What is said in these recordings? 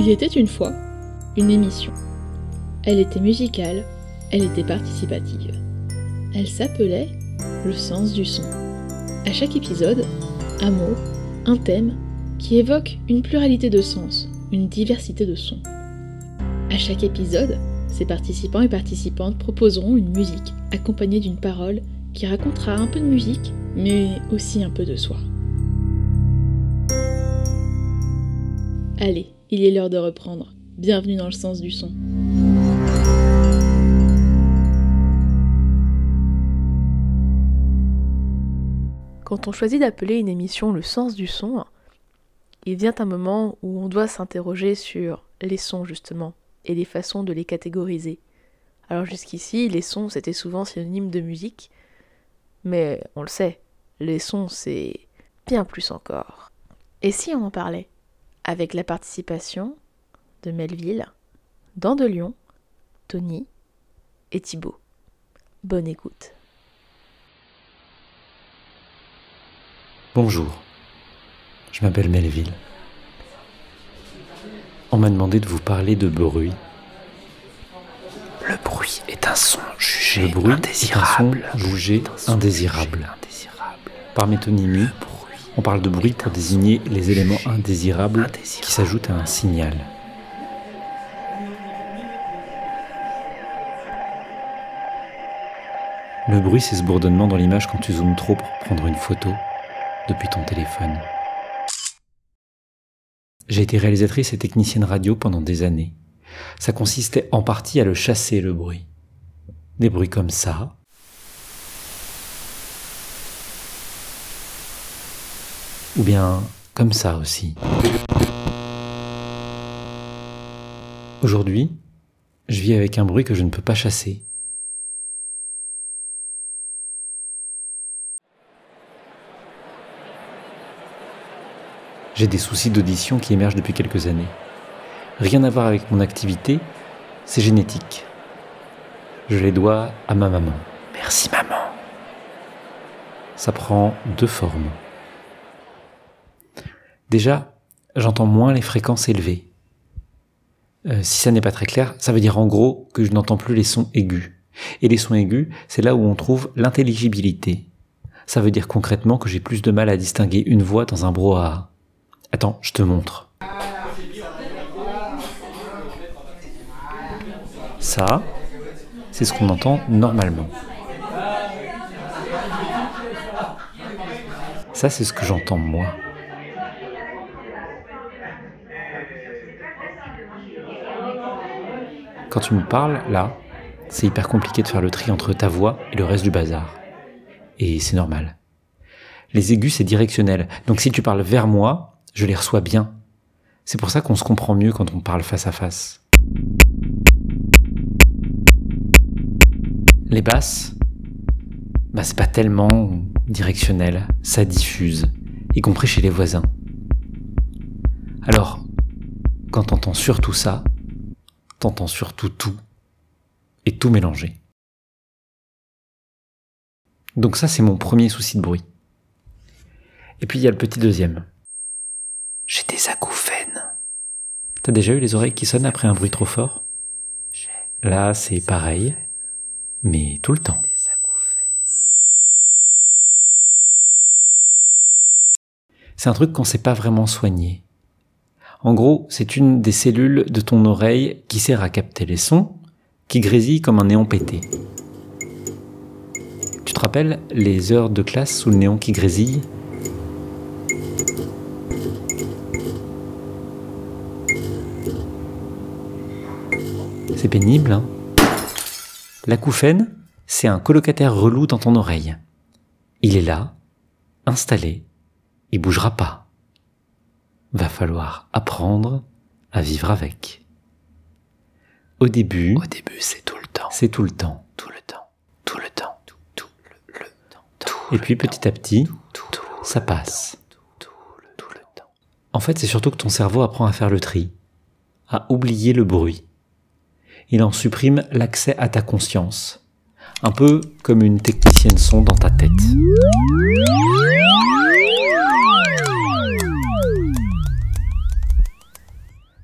Il était une fois une émission. Elle était musicale, elle était participative. Elle s'appelait Le sens du son. À chaque épisode, un mot, un thème qui évoque une pluralité de sens, une diversité de sons. À chaque épisode, ces participants et participantes proposeront une musique accompagnée d'une parole qui racontera un peu de musique, mais aussi un peu de soi. Allez, il est l'heure de reprendre. Bienvenue dans le sens du son. Quand on choisit d'appeler une émission le sens du son, il vient un moment où on doit s'interroger sur les sons justement et les façons de les catégoriser. Alors jusqu'ici, les sons c'était souvent synonyme de musique, mais on le sait, les sons c'est bien plus encore. Et si on en parlait? Avec la participation de Melville, Dandelion, Tony et Thibaut. Bonne écoute. Bonjour, je m'appelle Melville. On m'a demandé de vous parler de bruit. Le bruit est un son jugé Le bruit indésirable. est un son jugé son indésirable. Par métonymie, Bruit. On parle de bruit pour désigner les éléments indésirables Indésirable. qui s'ajoutent à un signal. Le bruit, c'est ce bourdonnement dans l'image quand tu zoomes trop pour prendre une photo depuis ton téléphone. J'ai été réalisatrice et technicienne radio pendant des années. Ça consistait en partie à le chasser, le bruit. Des bruits comme ça. Ou bien comme ça aussi. Aujourd'hui, je vis avec un bruit que je ne peux pas chasser. J'ai des soucis d'audition qui émergent depuis quelques années. Rien à voir avec mon activité, c'est génétique. Je les dois à ma maman. Merci maman. Ça prend deux formes. Déjà, j'entends moins les fréquences élevées. Euh, si ça n'est pas très clair, ça veut dire en gros que je n'entends plus les sons aigus. Et les sons aigus, c'est là où on trouve l'intelligibilité. Ça veut dire concrètement que j'ai plus de mal à distinguer une voix dans un brouhaha. Attends, je te montre. Ça, c'est ce qu'on entend normalement. Ça, c'est ce que j'entends moi. Quand tu me parles, là, c'est hyper compliqué de faire le tri entre ta voix et le reste du bazar. Et c'est normal. Les aigus, c'est directionnel. Donc si tu parles vers moi, je les reçois bien. C'est pour ça qu'on se comprend mieux quand on parle face à face. Les basses, bah c'est pas tellement directionnel, ça diffuse, y compris chez les voisins. Alors, quand t'entends surtout ça, t'entends surtout tout, et tout mélangé. Donc ça, c'est mon premier souci de bruit. Et puis il y a le petit deuxième. J'ai des acouphènes. T'as déjà eu les oreilles qui sonnent après un bruit trop fort? Là, c'est pareil, mais tout le temps. C'est un truc qu'on sait pas vraiment soigner. En gros, c'est une des cellules de ton oreille qui sert à capter les sons, qui grésille comme un néon pété. Tu te rappelles les heures de classe sous le néon qui grésille? C'est pénible, hein? L'acouphène, c'est un colocataire relou dans ton oreille. Il est là, installé, il bougera pas. Va falloir apprendre à vivre avec. Au début, Au début, c'est tout le temps. c'est tout le temps. Tout le temps. Tout le temps. Tout, tout le, le temps. Tout Et puis petit à petit, tout, tout, ça passe. tout le, tout le temps. En fait, c'est surtout que ton cerveau apprend à faire le tri, à oublier le bruit. Il en supprime l'accès à ta conscience. Un peu comme une technicienne son dans ta tête.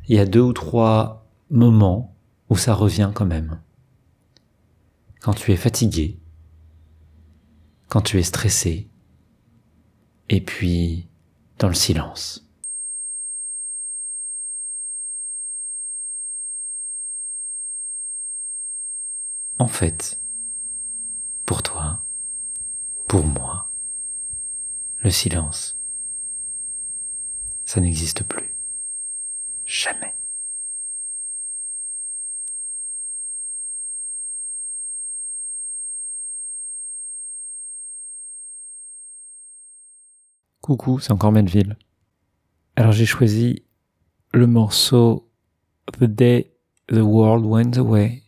Il y a deux ou trois moments où ça revient quand même. Quand tu es fatigué, quand tu es stressé, et puis dans le silence. En fait, pour toi, pour moi, le silence, ça n'existe plus. Jamais. Coucou, c'est encore Melville. Alors j'ai choisi le morceau The Day the World Went Away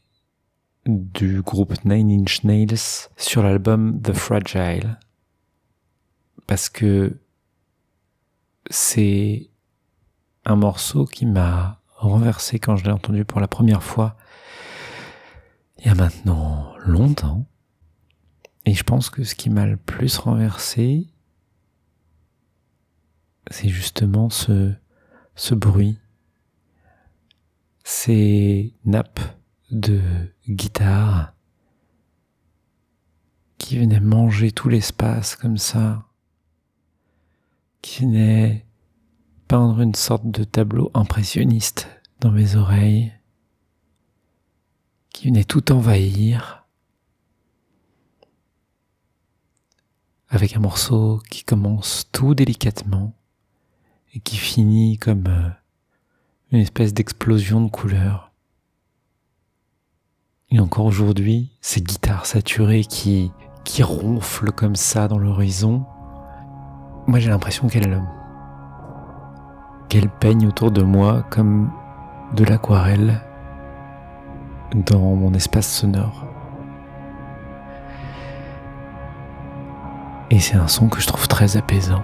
du groupe Nine Inch Nails sur l'album The Fragile parce que c'est un morceau qui m'a renversé quand je l'ai entendu pour la première fois il y a maintenant longtemps. Et je pense que ce qui m'a le plus renversé, c'est justement ce, ce bruit, ces nappes de guitare qui venaient manger tout l'espace comme ça, qui venaient peindre une sorte de tableau impressionniste dans mes oreilles, qui venait tout envahir, avec un morceau qui commence tout délicatement et qui finit comme euh, une espèce d'explosion de couleurs. Et encore aujourd'hui, ces guitares saturées qui, qui ronflent comme ça dans l'horizon, moi j'ai l'impression qu'elles qu'elle peigne autour de moi comme de l'aquarelle dans mon espace sonore. Et c'est un son que je trouve très apaisant.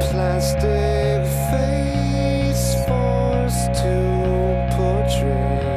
plastic face forced to portray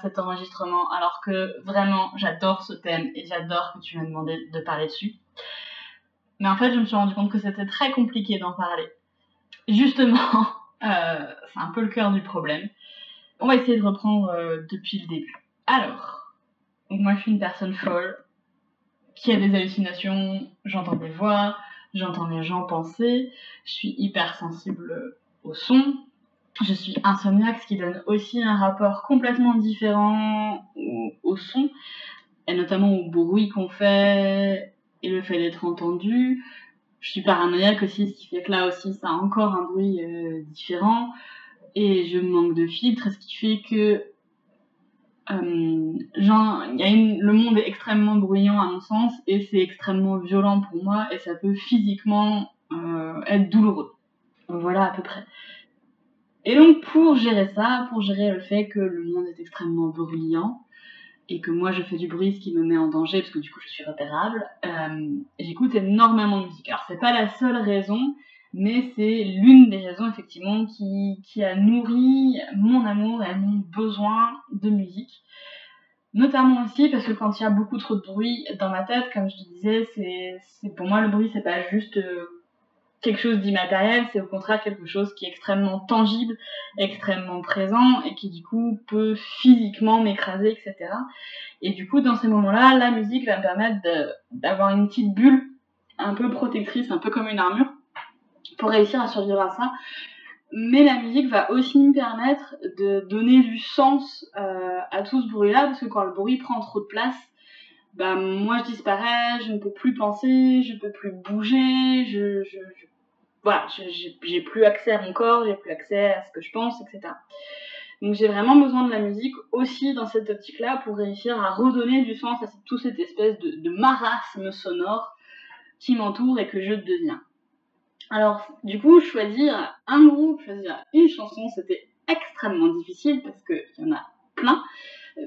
cet enregistrement alors que vraiment j'adore ce thème et j'adore que tu m'as demandé de parler dessus. Mais en fait, je me suis rendu compte que c'était très compliqué d'en parler. Justement, euh, c'est un peu le cœur du problème. On va essayer de reprendre euh, depuis le début. Alors, moi je suis une personne folle qui a des hallucinations, j'entends des voix, j'entends les gens penser, je suis hyper sensible au son, je suis insomniaque, ce qui donne aussi un rapport complètement différent au, son, et notamment au bruit qu'on fait et le fait d'être entendu. Je suis paranoïaque aussi, ce qui fait que là aussi, ça a encore un bruit euh, différent. Et je manque de filtre, ce qui fait que euh, le monde est extrêmement bruyant à mon sens et c'est extrêmement violent pour moi et ça peut physiquement euh, être douloureux. Voilà à peu près. Et donc pour gérer ça, pour gérer le fait que le monde est extrêmement bruyant et que moi je fais du bruit, ce qui me met en danger parce que du coup je suis repérable, euh, j'écoute énormément de musique. Alors c'est pas la seule raison, mais c'est l'une des raisons effectivement qui, a nourri mon amour et mon besoin de musique. Notamment aussi parce que quand il y a beaucoup trop de bruit dans ma tête, comme je te disais, c'est pour moi le bruit c'est pas juste euh, quelque chose d'immatériel, c'est au contraire quelque chose qui est extrêmement tangible, extrêmement présent et qui du coup peut physiquement m'écraser, etc. Et du coup dans ces moments-là, la musique va me permettre d'avoir une petite bulle un peu protectrice, un peu comme une armure pour réussir à survivre à ça. Mais la musique va aussi me permettre de donner du sens euh, à tout ce bruit-là, parce que quand le bruit prend trop de place, bah, moi je disparais, je ne peux plus penser, je ne peux plus bouger, je, je, voilà, j'ai plus accès à mon corps, j'ai plus accès à ce que je pense, etc. Donc j'ai vraiment besoin de la musique aussi dans cette optique-là pour réussir à redonner du sens à toute cette espèce de, marasme sonore qui m'entoure et que je deviens. Alors, du coup, choisir un groupe, choisir une chanson, c'était extrêmement difficile parce qu'il y en a plein,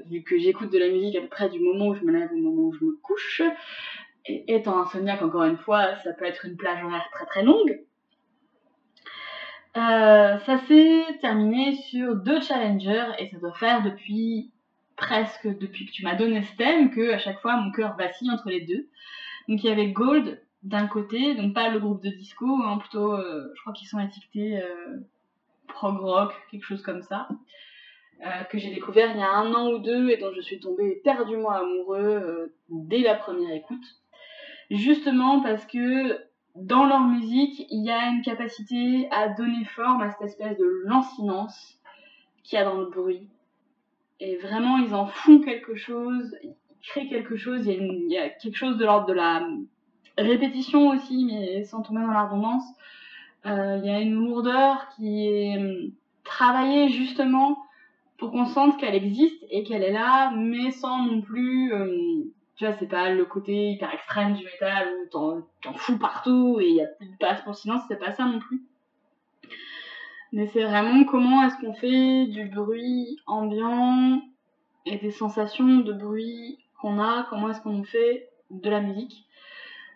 vu que j'écoute de la musique à peu près du moment où je me lève au moment où je me couche. Et étant insomniaque, encore une fois, ça peut être une plage horaire très très longue. Euh, ça s'est terminé sur deux challengers et ça doit faire depuis presque depuis que tu m'as donné ce thème que à chaque fois mon cœur vacille entre les deux. Donc il y avait Gold d'un côté, donc pas le groupe de disco, hein, plutôt, euh, je crois qu'ils sont étiquetés euh, prog rock, quelque chose comme ça, euh, que j'ai découvert il y a un an ou deux et dont je suis tombée éperdument amoureux dès la première écoute. Justement parce que dans leur musique, il y a une capacité à donner forme à cette espèce de lancinance qu'il y a dans le bruit. Et vraiment, ils en font quelque chose, ils créent quelque chose, il y a, quelque chose de l'ordre de la répétition aussi, mais sans tomber dans l'abondance. Euh, il y a une lourdeur qui est hum, travaillée justement pour qu'on sente qu'elle existe et qu'elle est là, mais sans non plus, hum, tu vois, c'est pas le côté hyper extrême du métal où t'en fous partout et il y a plus de place pour le silence, c'est pas ça non plus. Mais c'est vraiment comment est-ce qu'on fait du bruit ambiant et des sensations de bruit qu'on a, comment est-ce qu'on fait de la musique.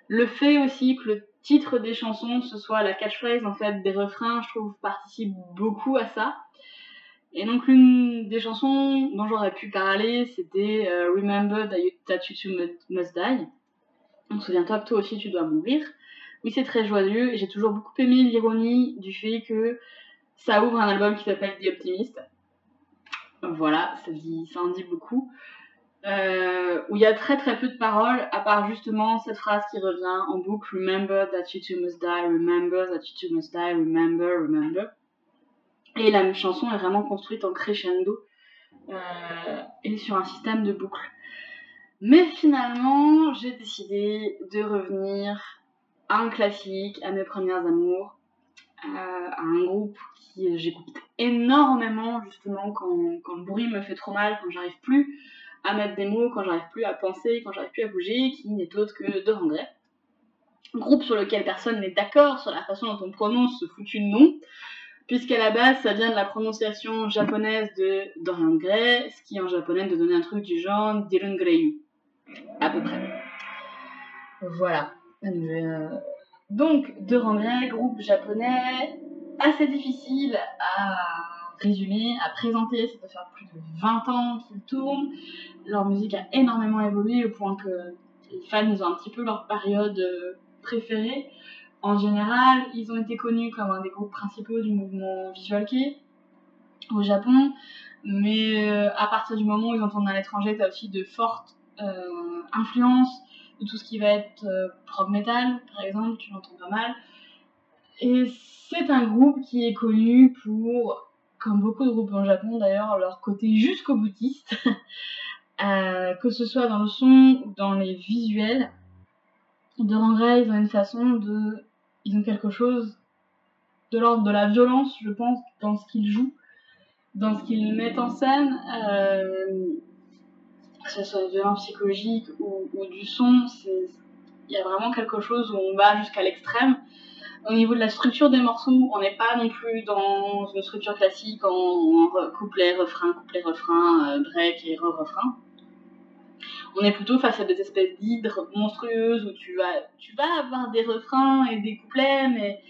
Le fait aussi que le titre des chansons, ce soit la catchphrase en fait des refrains, je trouve participe beaucoup à ça. Et donc l'une des chansons dont j'aurais pu parler, c'était euh, Remember that you, must die. Donc souviens-toi que toi aussi tu dois mourir. Oui, c'est très joyeux et j'ai toujours beaucoup aimé l'ironie du fait que ça ouvre un album qui s'appelle The Optimist. Voilà, ça, en dit beaucoup. Euh, où il y a très très peu de paroles, à part justement cette phrase qui revient en boucle Remember that you too must die, remember that you too must die, remember, remember. Et la chanson est vraiment construite en crescendo euh, et sur un système de boucle. Mais finalement, j'ai décidé de revenir à un classique, à mes premières amours, euh, à un groupe qui j'écoute énormément justement quand, quand le bruit me fait trop mal, quand j'arrive plus à mettre des mots quand j'arrive plus à penser, quand j'arrive plus à bouger, qui n'est autre que Dorian Gray. Groupe sur lequel personne n'est d'accord sur la façon dont on prononce ce foutu nom, puisqu'à la base ça vient de la prononciation japonaise de Dorian Gray, ce qui en japonais de donner un truc du genre Dylan Greyu, à peu près. Voilà. Euh, donc, Dorian Gray, groupe japonais, assez difficile à résumer, à présenter. Ça fait faire plus de 20 ans qu'ils tournent. Leur musique a énormément évolué au point que les fans ont un petit peu leur période euh, préférée. En général, ils ont été connus comme un des groupes principaux du mouvement Visual Kei au Japon. Mais euh, à partir du moment où ils entendent à l'étranger, tu as aussi de fortes euh, influences de tout ce qui va être euh, prog metal, par exemple, tu l'entends pas mal. Et c'est un groupe qui est connu pour, comme beaucoup de groupes en Japon d'ailleurs, leur côté jusqu'au boutiste, euh, que ce soit dans le son ou dans les visuels. De Rangray, ils ont une façon de. Ils ont quelque chose de l'ordre de la violence, je pense, dans ce qu'ils jouent, dans ce qu'ils mettent en scène. Euh, que ce soit une violence psychologique ou, du son, il y a vraiment quelque chose où on va jusqu'à l'extrême. Au niveau de la structure des morceaux, on n'est pas non plus dans une structure classique en, couplet, refrain, couplet, refrain, euh, break et re-refrain. On est plutôt face à des espèces d'hydres monstrueuses où tu vas, tu vas avoir des refrains et des couplets, mais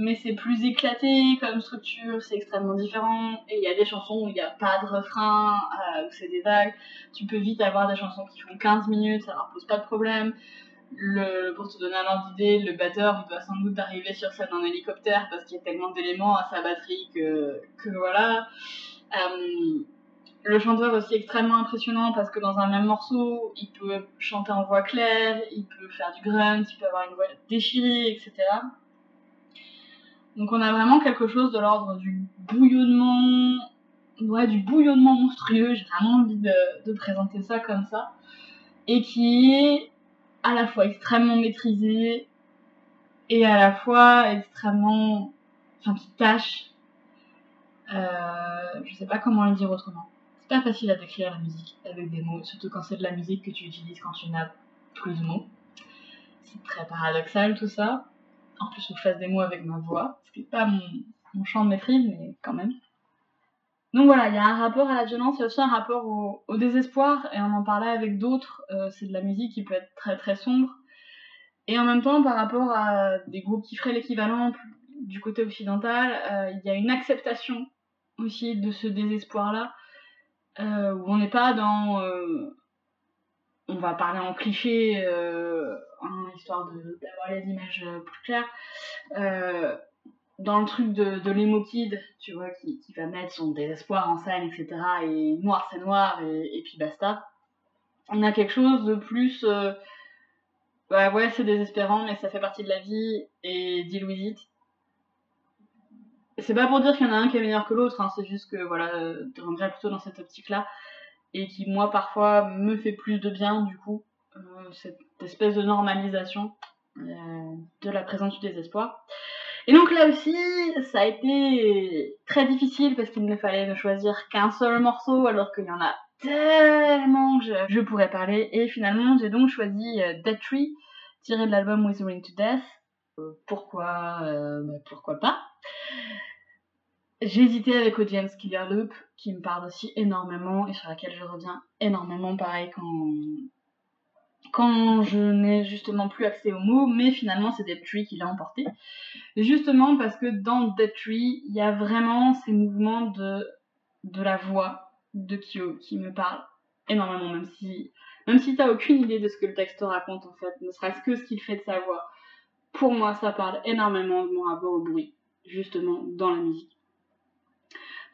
mais c'est plus éclaté comme structure, c'est extrêmement différent. Et il y a des chansons où il n'y a pas de refrain, euh, où c'est des vagues. Tu peux vite avoir des chansons qui font 15 minutes, ça leur pose pas de problème. Le, pour te donner un ordre d'idée, le batteur doit sans doute arriver sur scène en hélicoptère parce qu'il y a tellement d'éléments à sa batterie que, que voilà. Euh, le chanteur aussi extrêmement impressionnant parce que dans un même morceau, il peut chanter en voix claire, il peut faire du grunt, il peut avoir une voix déchirée, etc. Donc on a vraiment quelque chose de l'ordre du bouillonnement, ouais, du bouillonnement monstrueux, j'ai vraiment envie de, présenter ça comme ça, et qui est à la fois extrêmement maîtrisé et à la fois extrêmement, enfin qui tâche, euh, je sais pas comment le dire autrement. Pas facile à décrire la musique avec des mots, surtout quand c'est de la musique que tu utilises quand tu n'as plus de mots. C'est très paradoxal tout ça en plus je fasse des mots avec ma voix, ce qui n'est pas mon, champ de maîtrise, mais quand même. Donc voilà, il y a un rapport à la violence, il y a aussi un rapport au, désespoir, et on en parlait avec d'autres, euh, c'est de la musique qui peut être très très sombre. Et en même temps, par rapport à des groupes qui feraient l'équivalent du côté occidental, euh, il y a une acceptation aussi de ce désespoir-là, euh, où on n'est pas dans on va parler en cliché, euh, histoire d'avoir les images euh, plus claires. Euh, dans le truc de, de tu vois, qui, va mettre son désespoir en scène, etc. Et noir c'est noir, et, puis basta. On a quelque chose de plus. Euh, bah ouais, c'est désespérant, mais ça fait partie de la vie, et deal with it. C'est pas pour dire qu'il y en a un qui est meilleur que l'autre, hein, c'est juste que voilà, de rentrer plutôt dans cette optique-là et qui moi parfois me fait plus de bien du coup euh, cette espèce de normalisation euh, de la présence du désespoir. Et donc là aussi, ça a été très difficile parce qu'il me fallait ne choisir qu'un seul morceau alors qu'il y en a tellement que je, pourrais parler. Et finalement, j'ai donc choisi euh, Dead Tree, tiré de l'album Withering to Death. pourquoi, bah, pourquoi pas? J'ai hésité avec Audience Killer Loop, qui me parle aussi énormément et sur laquelle je reviens énormément, pareil, quand, quand je n'ai justement plus accès aux mots, mais finalement c'est Dead Tree qui l'a emporté. Justement parce que dans Dead Tree, il y a vraiment ces mouvements de, de la voix de Kyo qui me parlent énormément, même si, même si t'as aucune idée de ce que le texte raconte en fait, ne serait-ce que ce qu'il fait de sa voix. Pour moi, ça parle énormément de mon rapport au bruit, justement, dans la musique.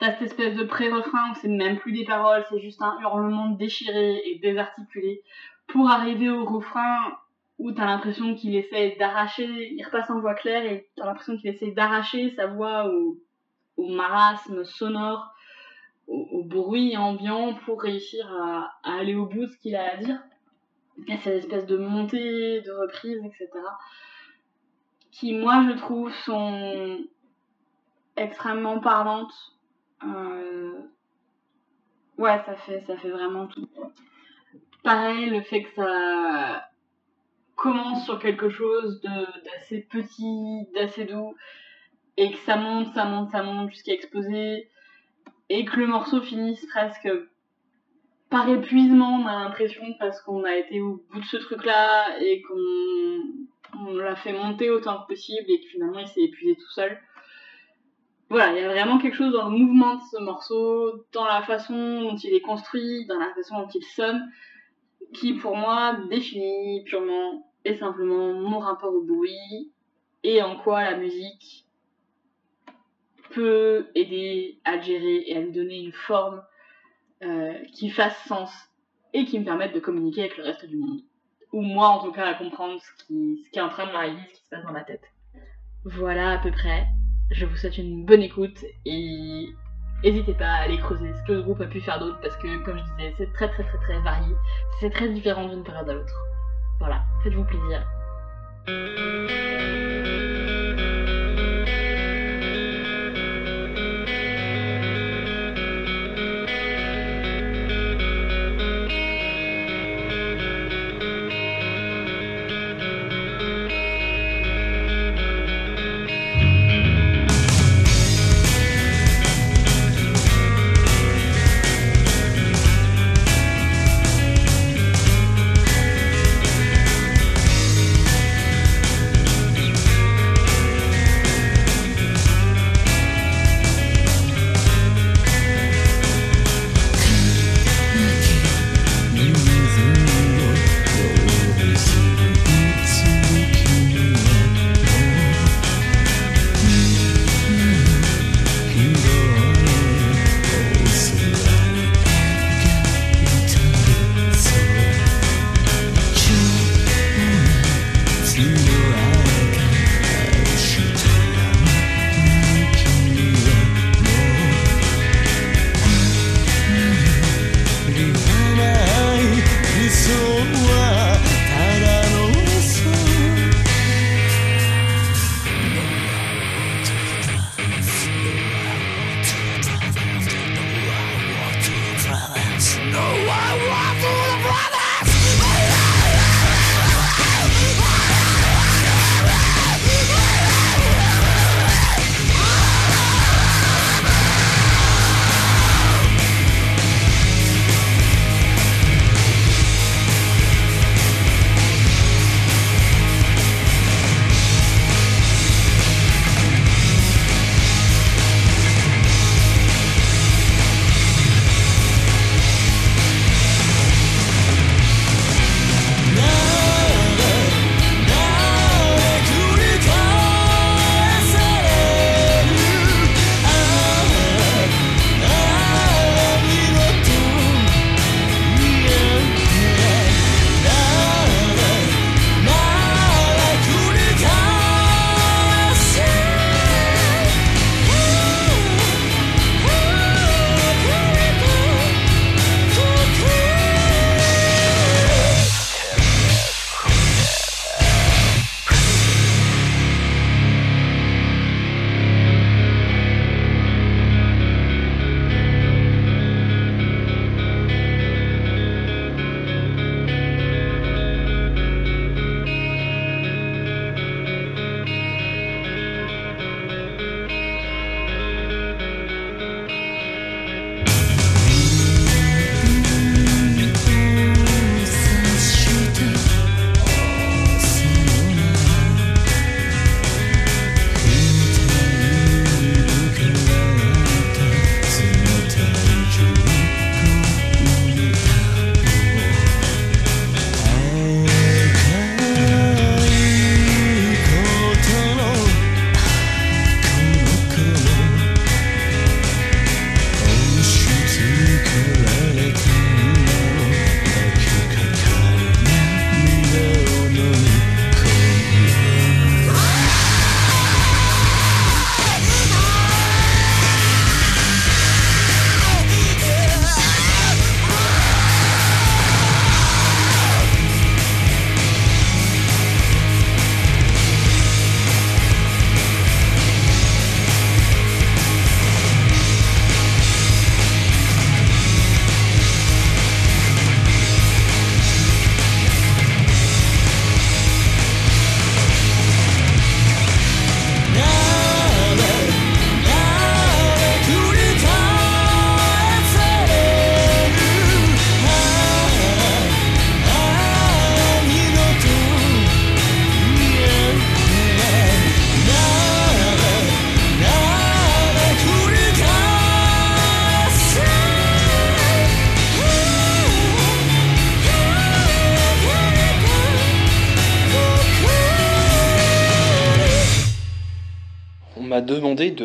T'as cette espèce de pré-refrain où c'est même plus des paroles, c'est juste un hurlement déchiré et désarticulé pour arriver au refrain où t'as l'impression qu'il essaie d'arracher, il repasse en voix claire et t'as l'impression qu'il essaie d'arracher sa voix au, marasme sonore, au, bruit ambiant pour réussir à, aller au bout de ce qu'il a à dire. Et cette espèce de montée, de reprise, etc. qui, moi, je trouve, sont extrêmement parlantes euh, ouais, ça fait, ça fait vraiment tout. Pareil, le fait que ça commence sur quelque chose d'assez petit, d'assez doux, et que ça monte, ça monte, ça monte jusqu'à exploser, et que le morceau finisse presque par épuisement, on a l'impression, parce qu'on a été au bout de ce truc-là, et qu'on l'a fait monter autant que possible, et que finalement il s'est épuisé tout seul. Voilà, il y a vraiment quelque chose dans le mouvement de ce morceau, dans la façon dont il est construit, dans la façon dont il sonne, qui pour moi définit purement et simplement mon rapport au bruit et en quoi la musique peut aider à gérer et à lui donner une forme euh, qui fasse sens et qui me permette de communiquer avec le reste du monde. Ou moi en tout cas à comprendre ce qui, ce qui est en train de m'arriver, ce qui se passe dans ma tête. Voilà à peu près. Je vous souhaite une bonne écoute et n'hésitez pas à aller creuser ce que le groupe a pu faire d'autre parce que comme je disais c'est très très très très varié, c'est très différent d'une période à l'autre. Voilà, faites-vous plaisir.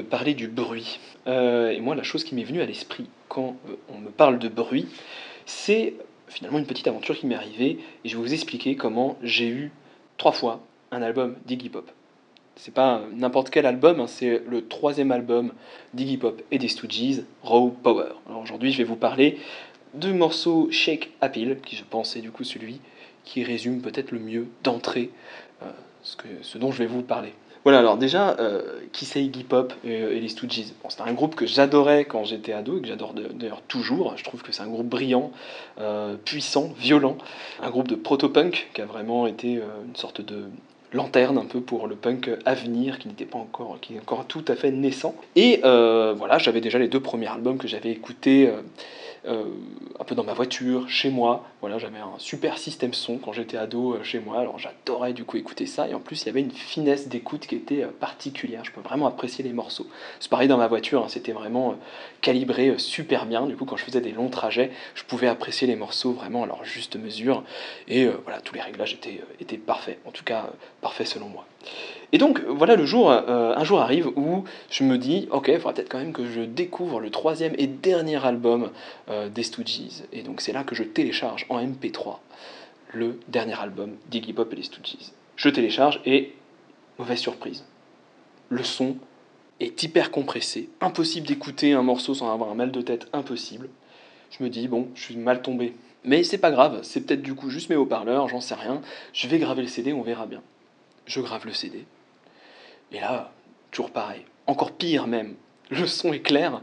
Parler du bruit. Euh, et moi, la chose qui m'est venue à l'esprit quand euh, on me parle de bruit, c'est finalement une petite aventure qui m'est arrivée. Et je vais vous expliquer comment j'ai eu trois fois un album d'Iggy Pop. C'est pas n'importe quel album, hein, c'est le troisième album d'Iggy Pop et des Stooges, Raw Power. Alors aujourd'hui, je vais vous parler du morceau Shake Appeal, qui je pense est du coup celui qui résume peut-être le mieux d'entrée euh, ce dont je vais vous parler. Voilà, alors déjà, euh, Iggy Pop et, et les Stooges C'est un groupe que j'adorais quand j'étais ado et que j'adore d'ailleurs toujours. Je trouve que c'est un groupe brillant, euh, puissant, violent. Un groupe de proto-punk qui a vraiment été euh, une sorte de lanterne un peu pour le punk à venir qui n'était pas encore qui est encore tout à fait naissant et euh, voilà j'avais déjà les deux premiers albums que j'avais écoutés euh, un peu dans ma voiture, chez moi. Voilà, j'avais un super système son quand j'étais ado euh, chez moi, alors j'adorais du coup écouter ça. Et en plus, il y avait une finesse d'écoute qui était euh, particulière. Je peux vraiment apprécier les morceaux. C'est pareil dans ma voiture, hein, c'était vraiment calibré super bien. Du coup, quand je faisais des longs trajets, je pouvais apprécier les morceaux vraiment à leur juste mesure. Et voilà, tous les réglages étaient, étaient parfaits. En tout cas, parfaits selon moi. Et donc voilà le jour, un jour arrive où je me dis, ok, il faudra peut-être quand même que je découvre le troisième et dernier album des Stooges. Et donc c'est là que je télécharge en MP3 le dernier album d'Iggy Pop et les Stooges. Je télécharge et mauvaise surprise. Le son est hyper compressé, impossible d'écouter un morceau sans avoir un mal de tête, impossible. Je me dis, bon, je suis mal tombé. Mais c'est pas grave, c'est peut-être du coup juste mes haut-parleurs, j'en sais rien. Je vais graver le CD, on verra bien. Je grave le CD. Et là, toujours pareil. Encore pire même. Le son est clair,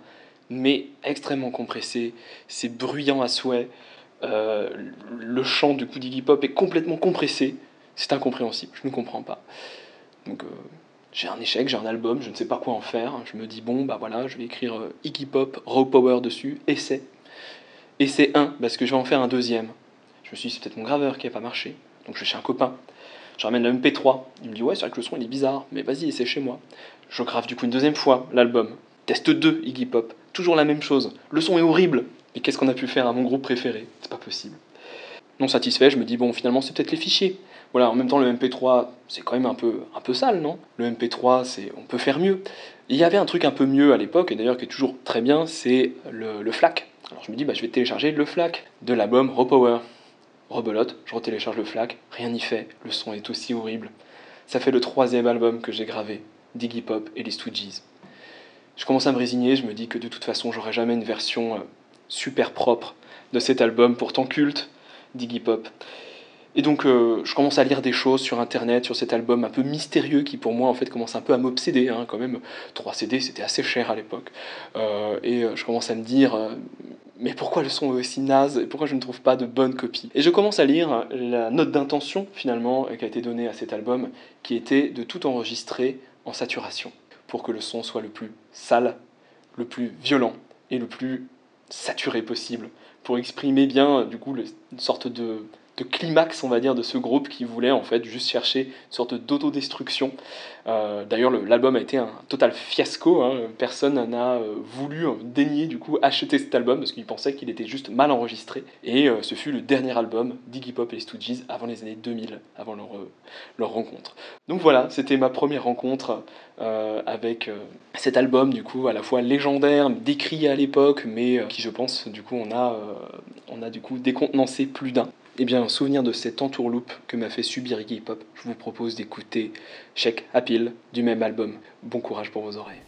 mais extrêmement compressé. C'est bruyant à souhait. Euh, le chant du coup d'Iggy Pop est complètement compressé. C'est incompréhensible, je ne comprends pas. Donc euh, j'ai un échec, j'ai un album, je ne sais pas quoi en faire. Je me dis, bon, bah voilà, je vais écrire euh, Iggy Pop, Raw Power dessus, essai. Essai 1, parce que je vais en faire un deuxième. Je me suis dit, c'est peut-être mon graveur qui n'a pas marché. Donc je vais chez un copain. Je ramène le MP3. Il me dit, ouais, c'est vrai que le son il est bizarre, mais vas-y, essaie chez moi. Je grave du coup une deuxième fois l'album. Test 2, Iggy Pop. Toujours la même chose. Le son est horrible. Mais qu'est-ce qu'on a pu faire à mon groupe préféré? C'est pas possible. Non satisfait, je me dis, bon, finalement, c'est peut-être les fichiers. Voilà, en même temps, le MP3, c'est quand même un peu, un peu sale, non? Le MP3, c'est, on peut faire mieux. Il y avait un truc un peu mieux à l'époque, et d'ailleurs qui est toujours très bien, c'est le, le FLAC. Alors je me dis, bah, je vais télécharger le FLAC de l'album Raw Power. Rebelote, je retélécharge le FLAC, rien n'y fait, le son est aussi horrible. Ça fait le troisième album que j'ai gravé, d'Iggy Pop et les Stooges. Je commence à me résigner, je me dis que de toute façon, j'aurai jamais une version euh, super propre de cet album, pourtant culte, d'Iggy Pop. Et donc, euh, je commence à lire des choses sur internet, sur cet album un peu mystérieux qui, pour moi, en fait, commence un peu à m'obséder. Hein, quand même, 3 CD, c'était assez cher à l'époque. Euh, et je commence à me dire, mais pourquoi le son est aussi naze et pourquoi je ne trouve pas de bonne copie? Et je commence à lire la note d'intention, finalement, qui a été donnée à cet album, qui était de tout enregistrer en saturation, pour que le son soit le plus sale, le plus violent et le plus saturé possible, pour exprimer bien, du coup, une sorte de de climax, on va dire, de ce groupe qui voulait en fait juste chercher une sorte d'autodestruction. Euh, D'ailleurs, le- l'album a été un total fiasco. hein. Personne n'a euh, voulu euh, daigner du coup acheter cet album parce qu'il pensait qu'il était juste mal enregistré. Et ce fut le dernier album d'Iggy Pop et les Stooges avant les années 2000, avant leur, leur rencontre. Donc voilà, c'était ma première rencontre avec cet album du coup à la fois légendaire, décrit à l'époque, mais qui je pense du coup on a, on a du coup décontenancé plus d'un. Et bien, en souvenir de cette entourloupe que m'a fait subir Iggy Pop, je vous propose d'écouter Check Appeal du même album. Bon courage pour vos oreilles.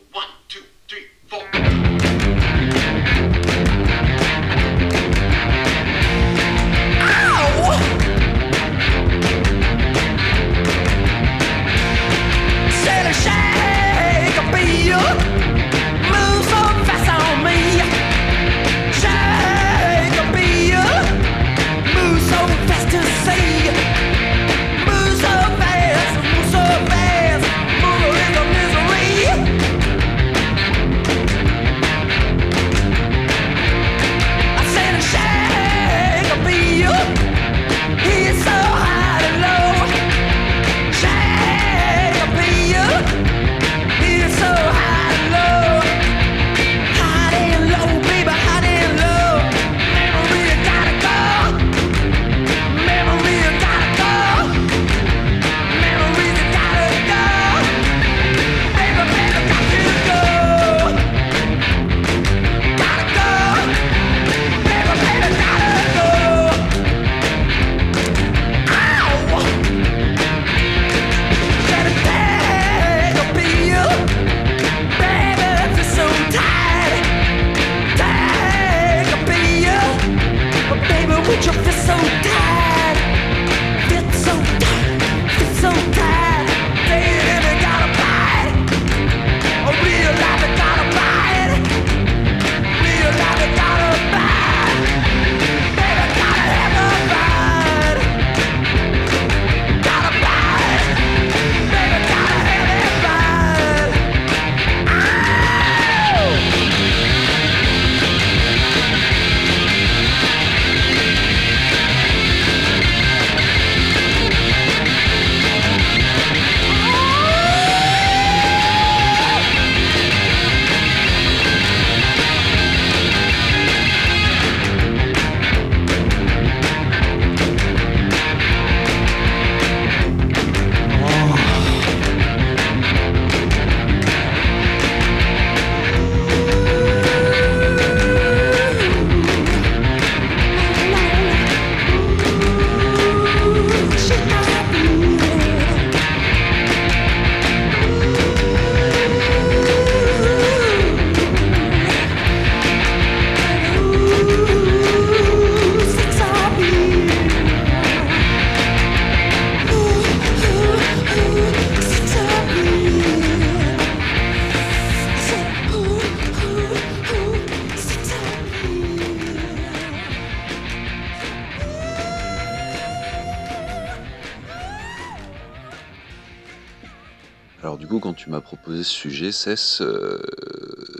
Euh,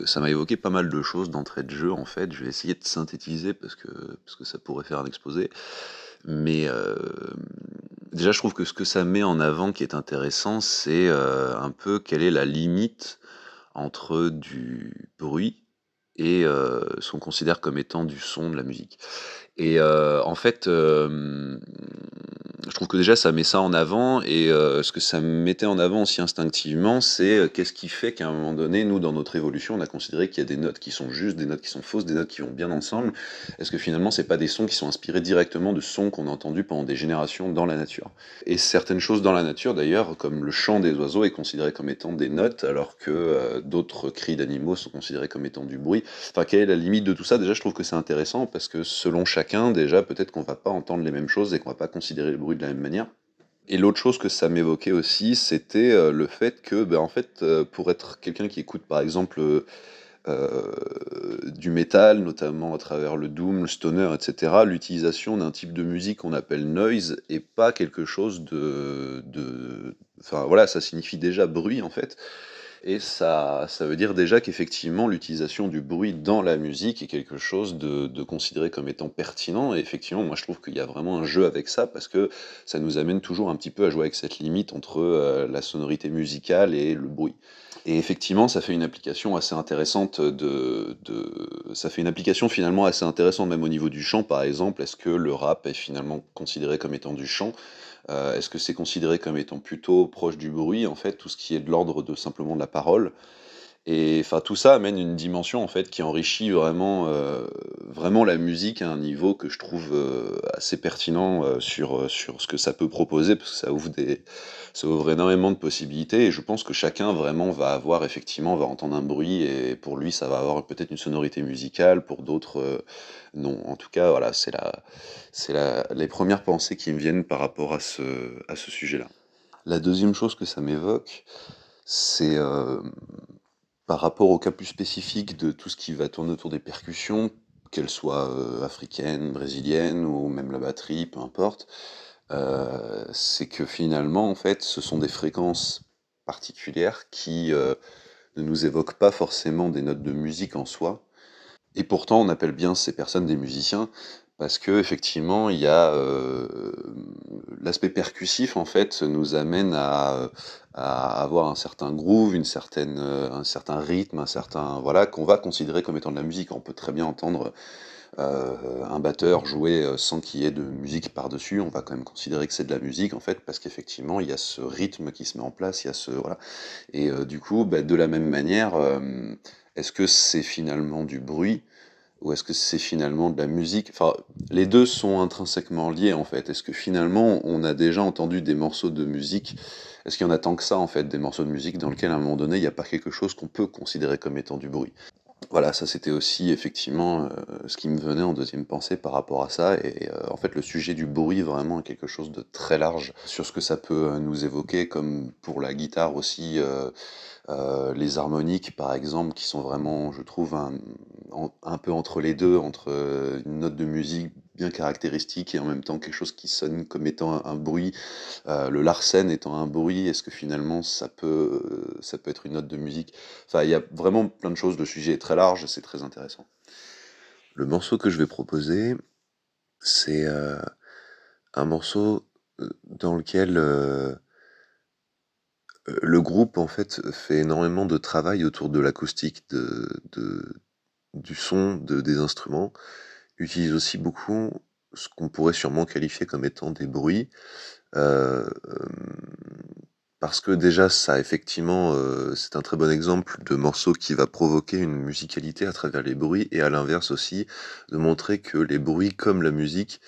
ça m'a évoqué pas mal de choses d'entrée de jeu, en fait. Je vais essayer de synthétiser parce que, parce que ça pourrait faire un exposé. Mais euh, déjà, je trouve que ce que ça met en avant qui est intéressant, c'est euh, un peu quelle est la limite entre du bruit et ce qu'on considère comme étant du son de la musique. Et en fait, je trouve que déjà ça met ça en avant et euh, ce que ça mettait en avant aussi instinctivement, c'est euh, qu'est-ce qui fait qu'à un moment donné, nous dans notre évolution, on a considéré qu'il y a des notes qui sont justes, des notes qui sont fausses, des notes qui vont bien ensemble. Est-ce que finalement c'est pas des sons qui sont inspirés directement de sons qu'on a entendus pendant des générations dans la nature? Et certaines choses dans la nature d'ailleurs, comme le chant des oiseaux, est considéré comme étant des notes, alors que euh, d'autres cris d'animaux sont considérés comme étant du bruit. Enfin, quelle est la limite de tout ça? Déjà, je trouve que c'est intéressant parce que selon chacun, déjà, peut-être qu'on va pas entendre les mêmes choses et qu'on va pas considérer le bruit de la même manière. Et l'autre chose que ça m'évoquait aussi, c'était euh, le fait que, ben, en fait, euh, pour être quelqu'un qui écoute, par exemple, euh, du métal, notamment à travers le doom, le stoner, etc., l'utilisation d'un type de musique qu'on appelle noise est pas quelque chose de, de, enfin voilà, ça signifie déjà bruit en fait. Et ça, ça veut dire déjà qu'effectivement, l'utilisation du bruit dans la musique est quelque chose de, considéré comme étant pertinent. Et effectivement, moi, je trouve qu'il y a vraiment un jeu avec ça parce que ça nous amène toujours un petit peu à jouer avec cette limite entre euh, la sonorité musicale et le bruit. Et effectivement, ça fait une application assez intéressante de, de, ça fait une application finalement assez intéressante même au niveau du chant, par exemple. Est-ce que le rap est finalement considéré comme étant du chant? Euh, Est-ce que c'est considéré comme étant plutôt proche du bruit, en fait, tout ce qui est de l'ordre de simplement de la parole? Et enfin, tout ça amène une dimension, en fait, qui enrichit vraiment, euh, vraiment la musique à un niveau que je trouve euh, assez pertinent euh, sur, sur ce que ça peut proposer, parce que ça ouvre, des, ça ouvre énormément de possibilités, et je pense que chacun vraiment va avoir, effectivement, va entendre un bruit, et pour lui, ça va avoir peut-être une sonorité musicale, pour d'autres, non. En tout cas, voilà, c'est la, c'est la, les premières pensées qui me viennent par rapport à ce, à ce sujet-là. La deuxième chose que ça m'évoque, c'est par rapport au cas plus spécifique de tout ce qui va tourner autour des percussions, qu'elles soient euh, africaines, brésiliennes ou même la batterie, peu importe, euh, c'est que finalement, en fait, ce sont des fréquences particulières qui euh, ne nous évoquent pas forcément des notes de musique en soi, et pourtant, on appelle bien ces personnes des musiciens parce que effectivement, il y a euh, l'aspect percussif en fait nous amène à, à avoir un certain groove, une certaine, euh, un certain rythme, un certain voilà qu'on va considérer comme étant de la musique. On peut très bien entendre euh, un batteur jouer euh, sans qu'il y ait de musique par-dessus. On va quand même considérer que c'est de la musique en fait parce qu'effectivement il y a ce rythme qui se met en place, il y a ce voilà. Et euh, du coup, bah, de la même manière. euh, est-ce que c'est finalement du bruit? Ou est-ce que c'est finalement de la musique? Enfin, les deux sont intrinsèquement liés en fait. Est-ce que finalement on a déjà entendu des morceaux de musique? Est-ce qu'il y en a tant que ça en fait, des morceaux de musique dans lesquels à un moment donné il n'y a pas quelque chose qu'on peut considérer comme étant du bruit? Voilà, ça c'était aussi effectivement euh, ce qui me venait en deuxième pensée par rapport à ça. Et euh, en fait, le sujet du bruit vraiment est quelque chose de très large sur ce que ça peut euh, nous évoquer, comme pour la guitare aussi. les harmoniques, par exemple, qui sont vraiment, je trouve, un, peu entre les deux, entre une note de musique bien caractéristique et en même temps quelque chose qui sonne comme étant un, bruit. Euh, le Larsen étant un bruit, est-ce que finalement ça peut, euh, ça peut être une note de musique? Enfin, il y a vraiment plein de choses. Le sujet est très large, c'est très intéressant. Le morceau que je vais proposer, c'est euh, un morceau dans lequel le groupe en fait fait énormément de travail autour de l'acoustique, de- du son, de, des instruments, utilise aussi beaucoup ce qu'on pourrait sûrement qualifier comme étant des bruits, euh, euh, parce que déjà ça effectivement euh, c'est un très bon exemple de morceau qui va provoquer une musicalité à travers les bruits et à l'inverse aussi de montrer que les bruits comme la musique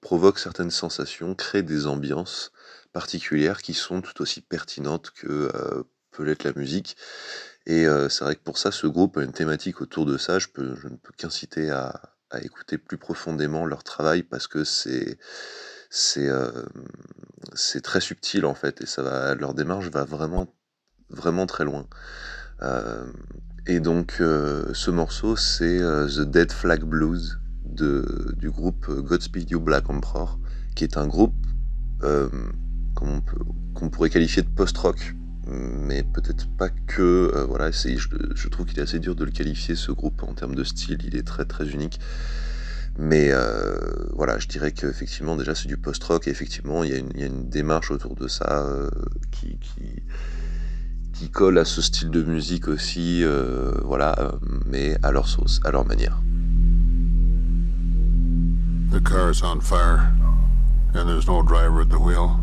provoquent certaines sensations, créent des ambiances particulières qui sont tout aussi pertinentes que peut l'être la musique. Et euh, c'est vrai que pour ça, ce groupe a une thématique autour de ça. Je, ne peux qu'inciter à, écouter plus profondément leur travail parce que c'est euh, très subtil en fait et leur démarche va vraiment vraiment très loin. Euh, et donc ce morceau c'est The Dead Flag Blues du groupe Godspeed You Black Emperor qui est un groupe qu'on pourrait qualifier de post-rock mais peut-être pas que. euh, voilà, je, trouve qu'il est assez dur de le qualifier ce groupe en termes de style. Il est très très unique. Mais euh, voilà, je dirais qu'effectivement, déjà, c'est du post-rock. Et effectivement, il y, a une, démarche autour de ça euh, qui, colle à ce style de musique aussi. voilà, mais à leur sauce, à leur manière. The car's on fire, and there's no driver at the wheel.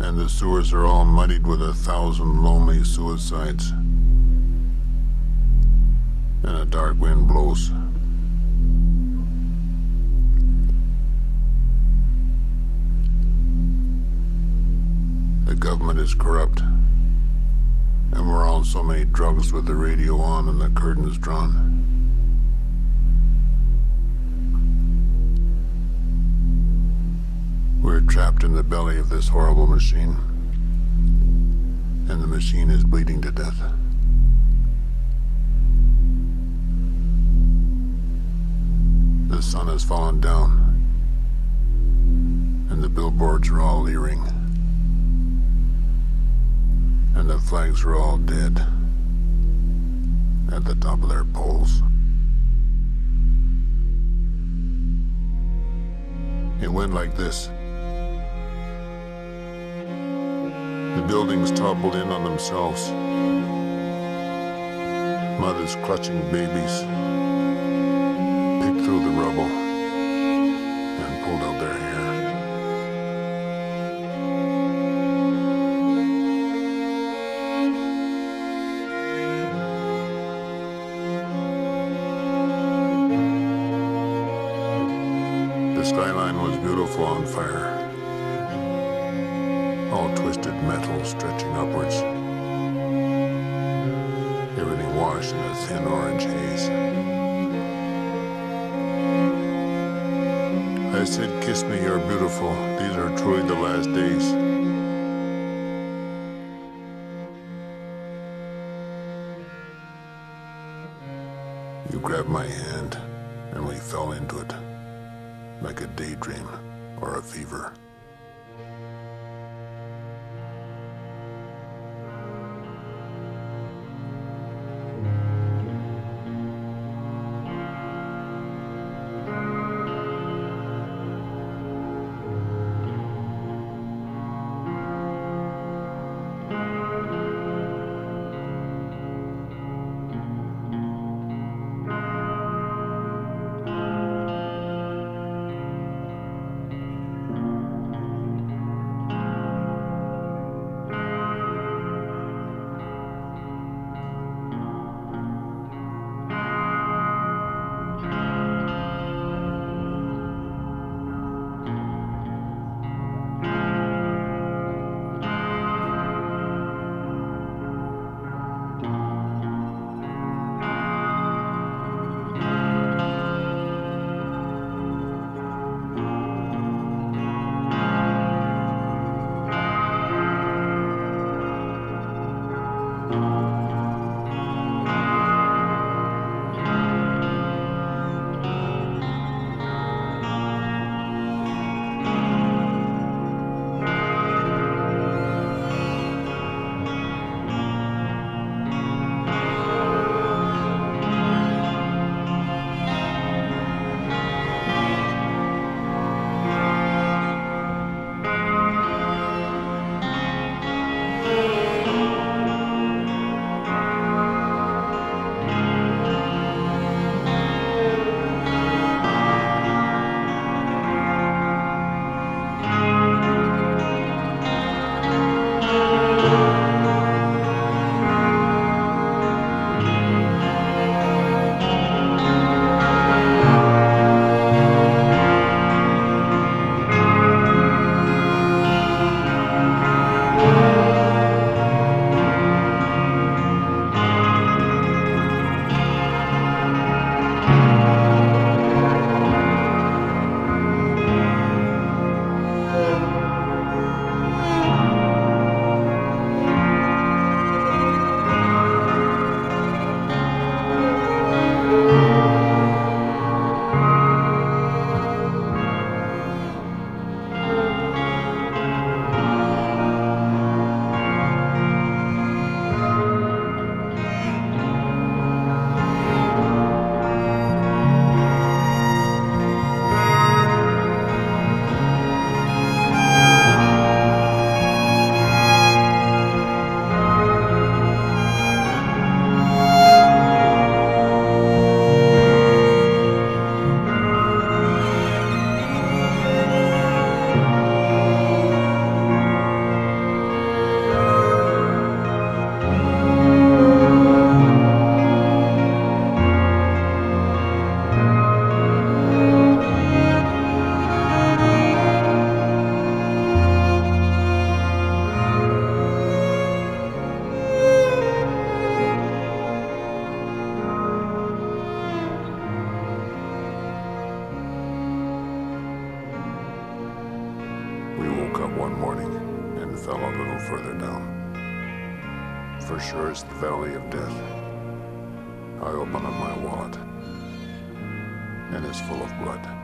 And the sewers are all muddied with a thousand lonely suicides. And a dark wind blows. The government is corrupt. And we're on so many drugs with the radio on and the curtains drawn. Trapped in the belly of this horrible machine. And the machine is bleeding to death. The sun has fallen down. And the billboards are all leering. And the flags are all dead. At the top of their poles. It went like this. The buildings toppled in on themselves. Mothers clutching babies picked through the rubble and pulled out their hair. The skyline was beautiful on fire. I said, Kiss me, you're beautiful. These are truly the last days. Woke up one morning and fell a little further down. For sure it's the valley of death. I open up my wallet, and it's full of blood.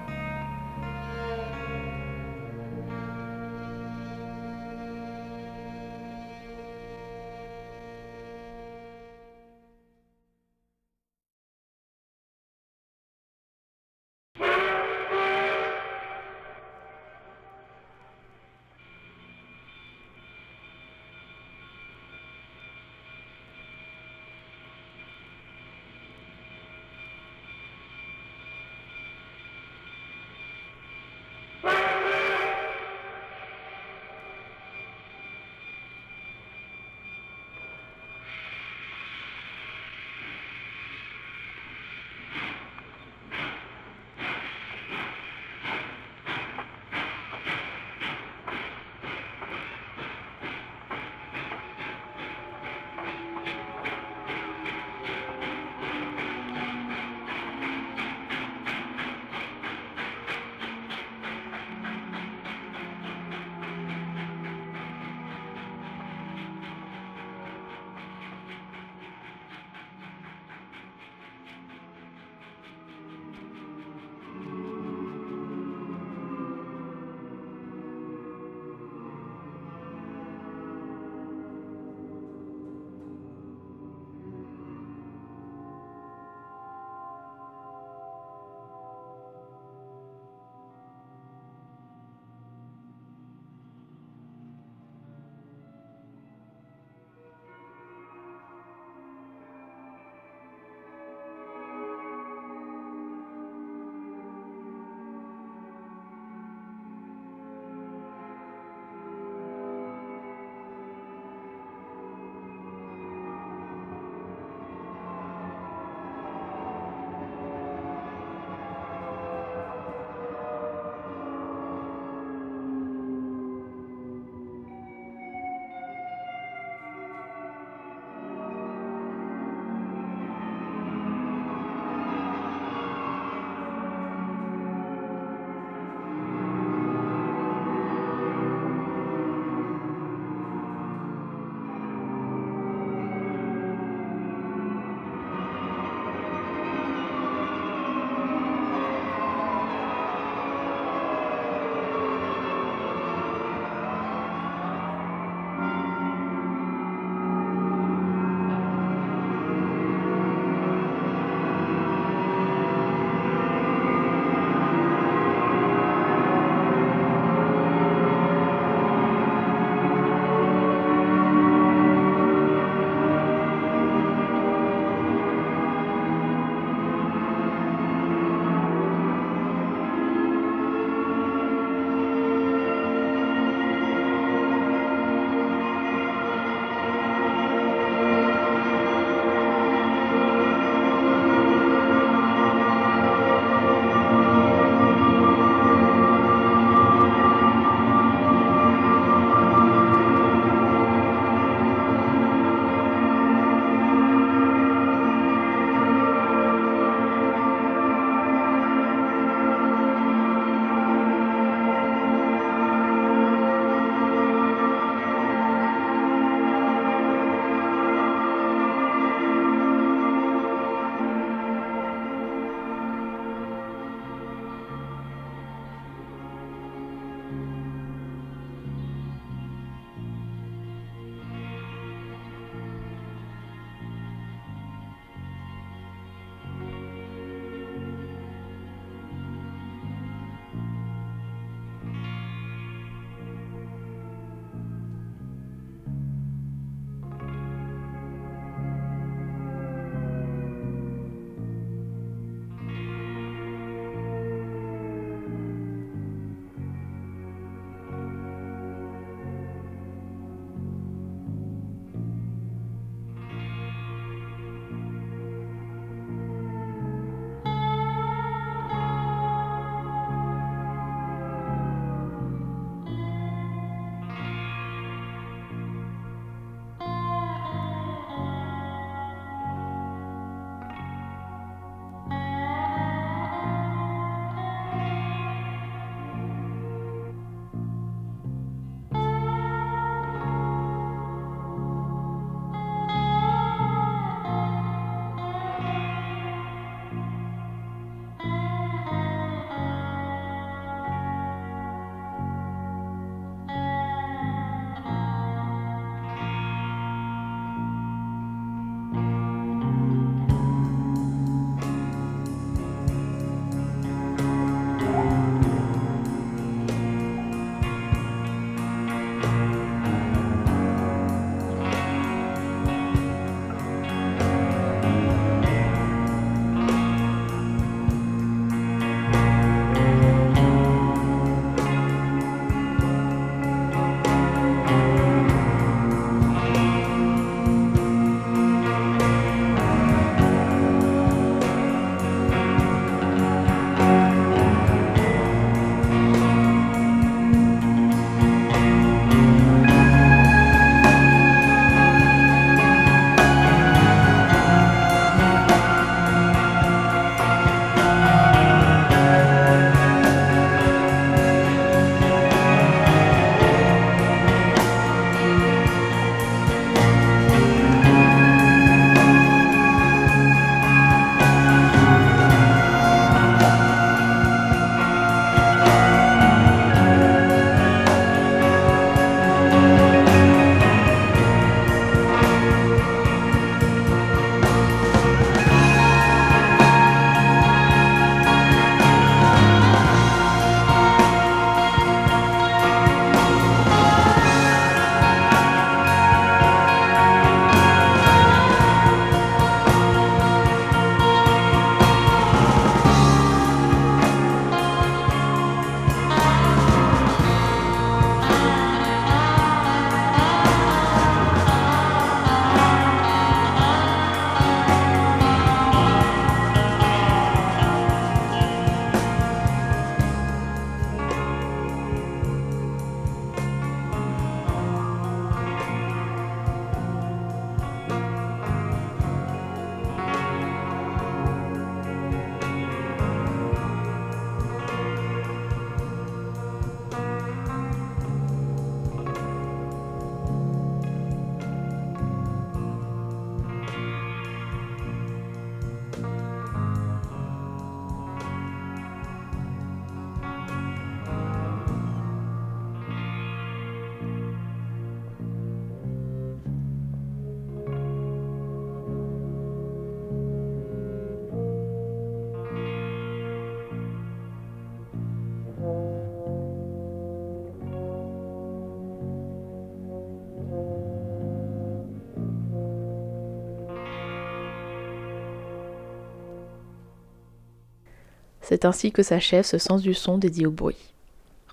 C'est ainsi que s'achève ce sens du son dédié au bruit.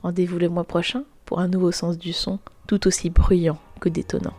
Rendez-vous le mois prochain pour un nouveau sens du son tout aussi bruyant que détonnant.